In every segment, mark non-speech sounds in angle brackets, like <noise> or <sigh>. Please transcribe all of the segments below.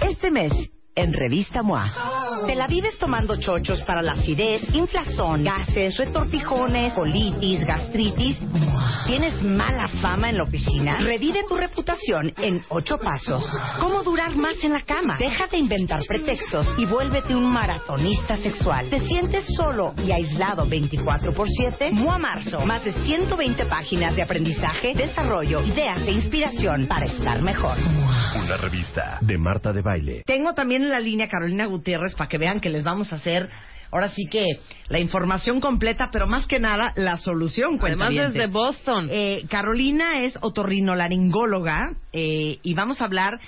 Este mes, en Revista MOA. ¿Te la vives tomando chochos para la acidez, inflazón, gases, retortijones, colitis, gastritis? ¿Tienes mala fama en la oficina? Revive tu reputación en ocho pasos. ¿Cómo durar más en la cama? Deja de inventar pretextos y vuélvete un maratonista sexual. ¿Te sientes solo y aislado 24 por 7? MOA Marzo. Más de 120 páginas de aprendizaje, desarrollo, ideas e inspiración para estar mejor. Una revista de Marta de Baile. Tengo también en la línea Carolina Gutiérrez para que vean que les vamos a hacer ahora sí que la información completa, pero más que nada la solución. Además desde Boston. Eh, Carolina es otorrinolaringóloga eh, y vamos a hablar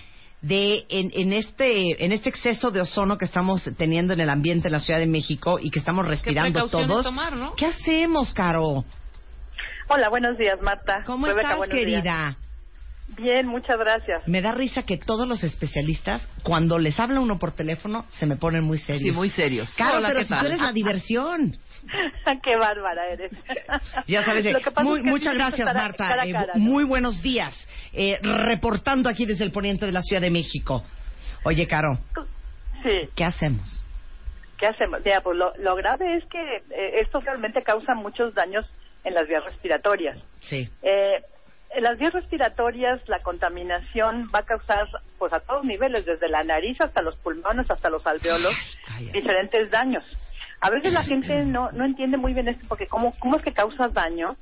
de en, en este en este exceso de ozono que estamos teniendo en el ambiente en la Ciudad de México y que estamos respirando todos. tomar, no? ¿Qué hacemos, Caro? Hola, buenos días, Marta. ¿Cómo Rebeca, estás, querida? días. Bien, muchas gracias. Me da risa que todos los especialistas, cuando les habla uno por teléfono, se me ponen muy serios. Sí, muy serios. Caro, Hola, pero ¿qué si tal? tú eres la diversión. <laughs> Qué bárbara eres. Ya sabes, eh, Lo que pasa muy- es que muchas gracias, cara- Marta. cara Eh. Muy buenos días. Eh, reportando aquí desde el poniente de la Ciudad de México. Oye, Caro, Sí, ¿qué hacemos? ¿qué hacemos? Mira, pues lo, lo grave es que eh, esto realmente causa muchos daños en las vías respiratorias. Sí. Eh, en las vías respiratorias la contaminación va a causar pues a todos niveles, desde la nariz hasta los pulmones, hasta los alveolos, diferentes daños. A veces la gente no, no entiende muy bien esto porque cómo, cómo es que causa daño,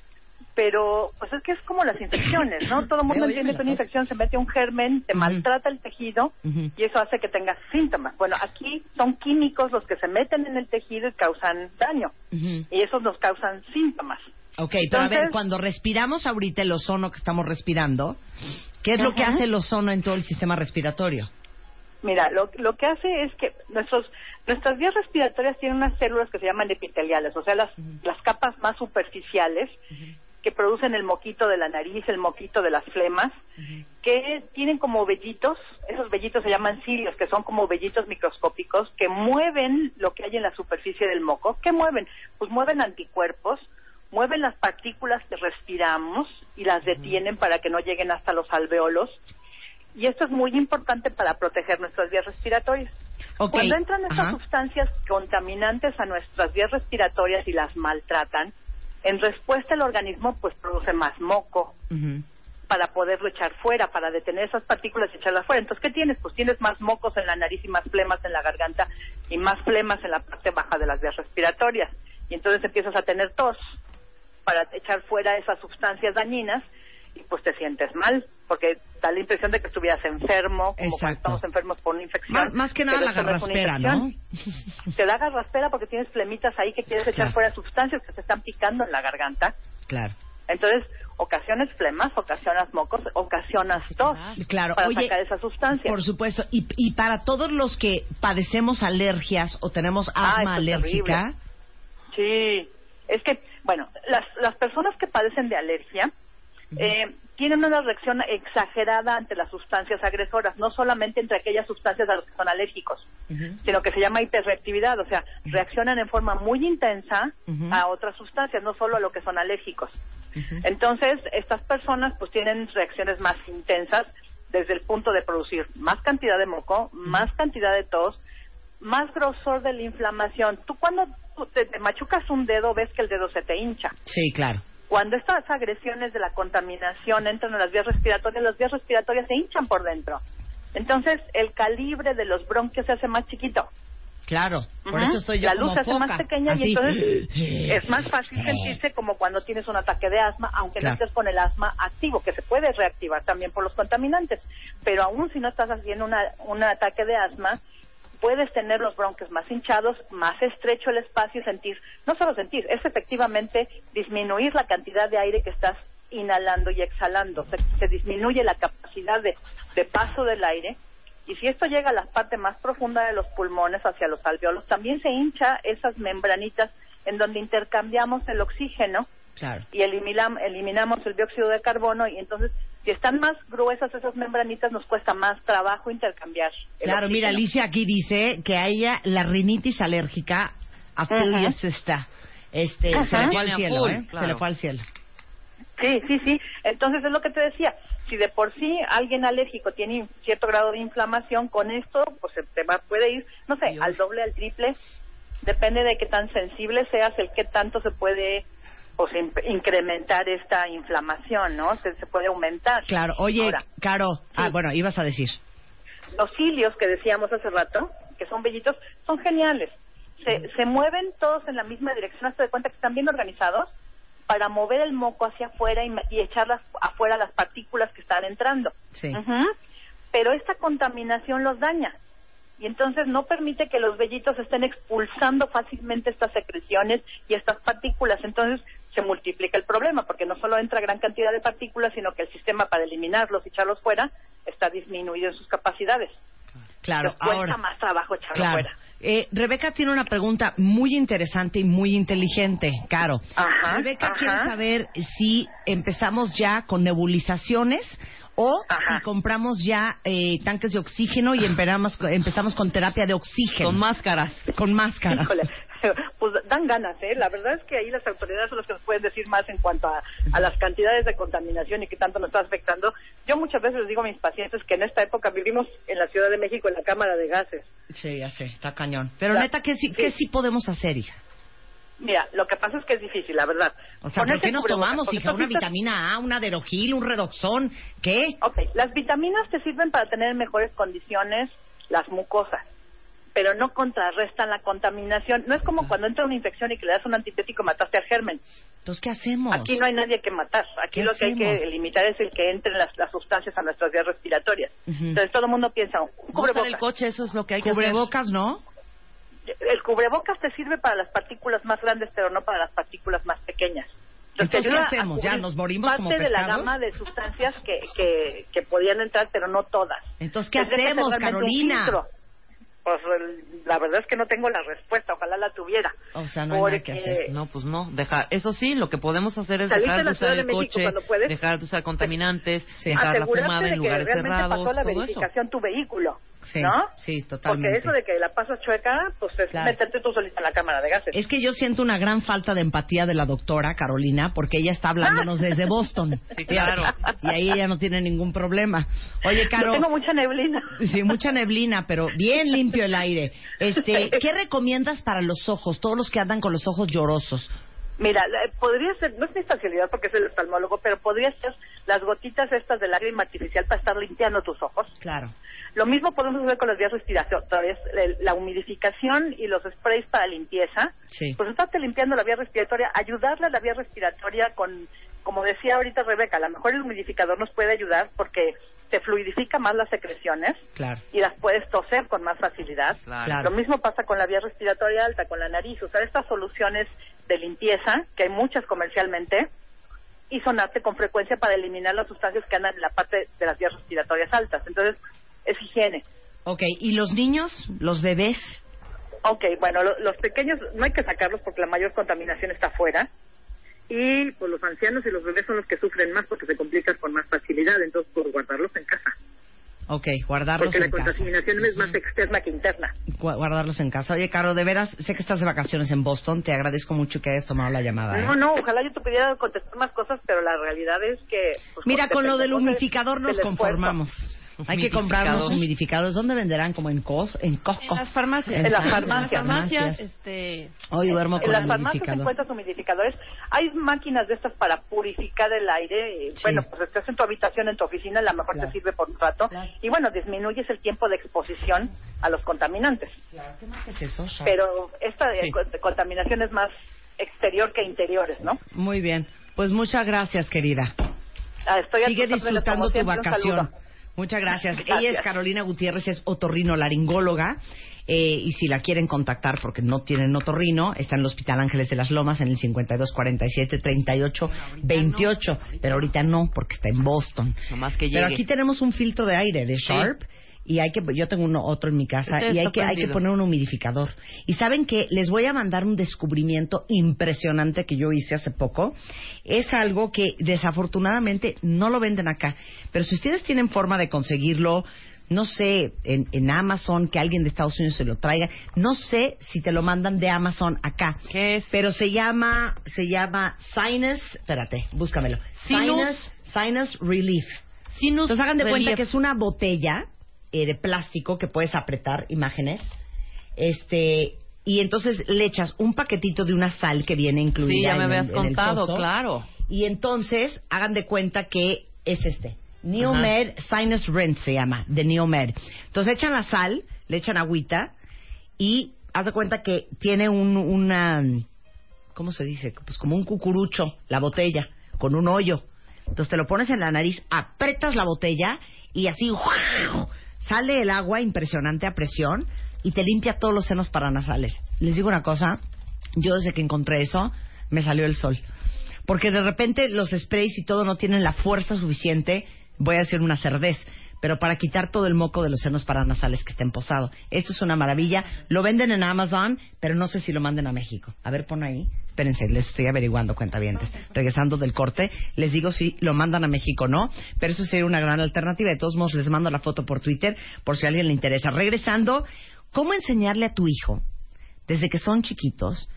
pero pues es que es como las infecciones, ¿no? Todo el mundo entiende que una infección se mete un germen, te maltrata el tejido y eso hace que tengas síntomas. Bueno, aquí son químicos los que se meten en el tejido y causan daño y esos nos causan síntomas. Ok, pero a ver, Entonces- cuando respiramos ahorita el ozono que estamos respirando, ¿qué es lo que hace el ozono en todo el sistema respiratorio? Mira, lo, lo que hace es que nuestros, nuestras vías respiratorias tienen unas células que se llaman epiteliales, o sea, las, las capas más superficiales que producen el moquito de la nariz, el moquito de las flemas, que tienen como vellitos, esos vellitos se llaman cilios, que son como vellitos microscópicos que mueven lo que hay en la superficie del moco. ¿Qué mueven? Pues mueven anticuerpos, mueven las partículas que respiramos y las detienen para que no lleguen hasta los alveolos. Y esto es muy importante para proteger nuestras vías respiratorias. Cuando entran estas Ajá. sustancias contaminantes a nuestras vías respiratorias y las maltratan, en respuesta el organismo pues produce más moco para poderlo echar fuera, para detener esas partículas y echarlas fuera. Entonces, ¿qué tienes? Pues tienes más mocos en la nariz y más flemas en la garganta y más flemas en la parte baja de las vías respiratorias. Y entonces empiezas a tener tos para echar fuera esas sustancias dañinas y pues te sientes mal, porque da la impresión de que estuvieras enfermo, como cuando Exacto. estamos enfermos por una infección. Más, más que nada la garraspera, ¿no? <laughs> Te da garraspera porque tienes flemitas ahí que quieres echar Claro. fuera sustancias que te están picando en la garganta. Claro. Entonces, ocasiones flemas, ocasionas mocos, ocasionas tos Claro, para oye, sacar esa sustancia. Por supuesto. Y, y para todos los que padecemos alergias o tenemos Ah, asma es alérgica, Sí, es que, bueno, las, las personas que padecen de alergia eh, tienen una reacción exagerada ante las sustancias agresoras, no solamente entre aquellas sustancias a las que son alérgicos, sino que se llama hiperreactividad, o sea, reaccionan en forma muy intensa a otras sustancias, no solo a lo que son alérgicos. Entonces, estas personas pues tienen reacciones más intensas desde el punto de producir más cantidad de moco, más cantidad de tos, más grosor de la inflamación. Tú cuando te, te machucas un dedo ves que el dedo se te hincha. sí, claro. Cuando estas agresiones de la contaminación entran en las vías respiratorias, las vías respiratorias se hinchan por dentro. Entonces, el calibre de los bronquios se hace más chiquito. Claro, por eso estoy yo La luz se hace foca, más pequeña así. y entonces es más fácil sentirse como cuando tienes un ataque de asma, aunque Claro. no estés con el asma activo, que se puede reactivar también por los contaminantes. Pero aún si no estás haciendo una, un ataque de asma, puedes tener los bronquios más hinchados, más estrecho el espacio y sentir, no solo sentir, es efectivamente disminuir la cantidad de aire que estás inhalando y exhalando. Se, disminuye la capacidad de, de paso del aire. Y si esto llega a la parte más profunda de los pulmones, hacia los alveolos, también se hincha esas membranitas en donde intercambiamos el oxígeno Claro. y eliminam- eliminamos el dióxido de carbono y entonces si están más gruesas esas membranitas nos cuesta más trabajo intercambiar. Claro, mira, oxígeno. Alicia aquí dice que a ella la rinitis alérgica a está. Este, se le fue al cielo, full, ¿eh? Se claro. le fue al cielo. Sí, sí, sí. Entonces es lo que te decía. si de por sí alguien alérgico tiene cierto grado de inflamación, con esto pues se te va, puede ir, no sé, al doble, al triple, depende de qué tan sensible seas, el qué tanto se puede pues incrementar esta inflamación, ¿no? Se, se puede aumentar. Claro, oye, Caro, ah, bueno, ibas a decir. Los cilios que decíamos hace rato, que son bellitos, son geniales. Se, se mueven todos en la misma dirección, hasta de cuenta que están bien organizados para mover el moco hacia afuera y, y echar afuera las partículas que están entrando. Sí. Pero esta contaminación los daña y entonces no permite que los vellitos estén expulsando fácilmente estas secreciones y estas partículas. Entonces se multiplica el problema porque no solo entra gran cantidad de partículas, sino que el sistema para eliminarlos y echarlos fuera está disminuido en sus capacidades. Claro, cuesta más trabajo echarlo fuera. Eh, Rebeca tiene una pregunta muy interesante y muy inteligente, Caro. Rebeca quiere saber si empezamos ya con nebulizaciones o si compramos ya eh, tanques de oxígeno y empezamos, empezamos con terapia de oxígeno. Con máscaras. Con máscaras. <laughs> pues dan ganas, ¿eh? La verdad es que ahí las autoridades son las que nos pueden decir más en cuanto a, a las cantidades de contaminación y qué tanto nos está afectando. Yo muchas veces les digo a mis pacientes que en esta época vivimos en la Ciudad de México en la cámara de gases. Sí, ya sé, está cañón. Pero neta, ¿qué sí, ¿qué sí podemos hacer, hija? Mira, lo que pasa es que es difícil, la verdad. O sea, ¿por qué nos tomamos, hija? Una vitamina A, una derogil, un redoxón, ¿qué? Ok, las vitaminas te sirven para tener en mejores condiciones las mucosas pero no contrarrestan la contaminación. No es como cuando entra una infección y que le das un antibiótico mataste al germen. Entonces, ¿qué hacemos? Aquí no hay nadie que matar. Aquí lo que hay que limitar es el que entren las, sustancias a nuestras vías respiratorias. Entonces, todo el mundo piensa, un cubrebocas. el coche, eso es lo que hay que Cubrebocas, ¿no? El cubrebocas te sirve para las partículas más grandes, pero no para las partículas más pequeñas. Entonces, ¿qué hacemos? ¿Ya nos morimos parte como de la gama de sustancias que, que, que podían entrar, pero no todas. Entonces, ¿qué hacemos, Carolina? Pues la verdad es que no tengo la respuesta, ojalá la tuviera. O sea, no hay nada que hacer. No, pues no, dejar, eso sí, lo que podemos hacer es dejar de usar el coche, dejar de usar contaminantes, dejar la fumada en lugares cerrados, pasó la verificación tu vehículo. Sí, ¿no? Sí, totalmente. Porque eso de que la pasas chueca, pues es meterte tú solita en la cámara de gases. Es que yo siento una gran falta de empatía de la doctora Carolina, porque ella está hablándonos desde Boston. <laughs> Sí, claro. Y ahí ella no tiene ningún problema. Oye, Caro. Yo tengo mucha neblina. Sí, mucha neblina, pero bien limpio el aire. Este, <laughs> ¿qué recomiendas para los ojos? Todos los que andan con los ojos llorosos. Mira, podría ser, no es mi especialidad porque es el oftalmólogo, pero podría ser las gotitas estas de lágrima artificial para estar limpiando tus ojos. Claro. Lo mismo podemos hacer con las vías respiratorias, la humidificación y los sprays para limpieza. Sí. Pues estarte limpiando la vía respiratoria, ayudarle a la vía respiratoria con, como decía ahorita Rebeca, a lo mejor el humidificador nos puede ayudar porque te fluidifica más las secreciones claro. y las puedes toser con más facilidad. Claro. Lo mismo pasa con la vía respiratoria alta, con la nariz. Usar estas soluciones de limpieza, que hay muchas comercialmente, y sonarte con frecuencia para eliminar las sustancias que andan en la parte de las vías respiratorias altas. Entonces, es higiene. Ok, ¿y los niños, los bebés? Ok, bueno, los pequeños no hay que sacarlos porque la mayor contaminación está afuera. Y pues los ancianos y los bebés son los que sufren más porque se complican con más facilidad, entonces pues guardarlos en casa. Ok, guardarlos en casa. Porque la contaminación es más externa que interna. Guardarlos en casa. Oye, Caro, de veras, sé que estás de vacaciones en Boston. Te agradezco mucho que hayas tomado la llamada. No, ¿eh? no, ojalá yo te pudiera contestar más cosas, pero la realidad es que... Pues, Mira, con lo del humidificador nos conformamos. Hay que comprar unos humidificadores. ¿Dónde venderán? Como en Cos, en Costco. En las farmacias. En, las farmacias. este... Hoy duermo con En las farmacias encuentras humidificadores. Hay máquinas de estas para purificar el aire. Bueno, pues estás en tu habitación, en tu oficina, a lo mejor te sirve por un rato. Y bueno, disminuyes el tiempo de exposición a los contaminantes. ¿Qué más es eso, Pero esta contaminación es más exterior que interiores, ¿no? Muy bien. Pues muchas gracias, querida. Ah, estoy Sigue disfrutando tu vacación. Muchas gracias. Ella es Carolina Gutiérrez, es otorrino laringóloga. Eh, y si la quieren contactar porque no tienen otorrino, está en el Hospital Ángeles de las Lomas en el 5247-3828. Pero ahorita no, porque está en Boston. que Pero aquí tenemos un filtro de aire de Sharp y hay que yo tengo uno otro en mi casa y hay que hay que poner un humidificador y saben que les voy a mandar un descubrimiento impresionante que yo hice hace poco es algo que desafortunadamente no lo venden acá pero si ustedes tienen forma de conseguirlo no sé, en, en, Amazon, que alguien de Estados Unidos se lo traiga. No sé si te lo mandan de Amazon acá. ¿Qué es? Pero se llama, se llama Sinus, espérate, búscamelo. Sinus, Sinus Relief. Entonces hagan de cuenta que es una botella eh, de plástico que puedes apretar, imágenes. Este, y entonces le echas un paquetito de una sal que viene incluida. Sí, ya me habías contado, claro. Y entonces hagan de cuenta que es este. Neomed Sinus Rinse se llama, de Neomed. Entonces echan la sal, le echan agüita y haz de cuenta que tiene un, una, ¿cómo se dice? Pues como un cucurucho, la botella, con un hoyo. Entonces te lo pones en la nariz, apretas la botella y así sale el agua impresionante a presión y te limpia todos los senos paranasales. Les digo una cosa, yo desde que encontré eso me salió el sol. Porque de repente los sprays y todo no tienen la fuerza suficiente voy a decir una cerdez, pero para quitar todo el moco de los senos paranasales que estén posados. Esto es una maravilla. Lo venden en Amazon, pero no sé si lo manden a México. A ver, pon ahí. Espérense, les estoy averiguando, cuentavientes. Regresando del corte, les digo si lo mandan a México o no, pero eso sería una gran alternativa. De todos modos, les mando la foto por Twitter por si a alguien le interesa. Regresando, ¿cómo enseñarle a tu hijo, desde que son chiquitos,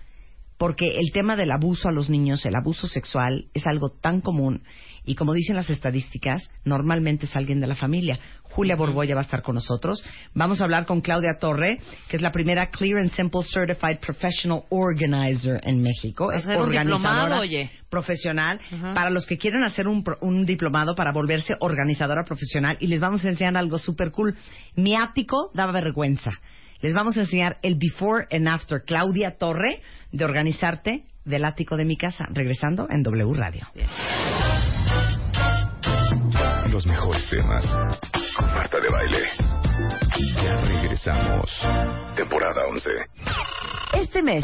porque el tema del abuso a los niños, el abuso sexual, es algo tan común y como dicen las estadísticas, normalmente es alguien de la familia. Julia Borboya va a estar con nosotros. Vamos a hablar con Claudia Torre, que es la primera Clear and Simple Certified Professional Organizer en México. Es organizadora oye. profesional. Para los que quieren hacer un, un, diplomado para volverse organizadora profesional, y les vamos a enseñar algo súper cool. Mi ático daba vergüenza. Les vamos a enseñar el before and after. Claudia Torre, de organizarte del ático de mi casa. Regresando en W Radio. Los mejores temas con Marta de Baile. Ya regresamos. Temporada 11. Este mes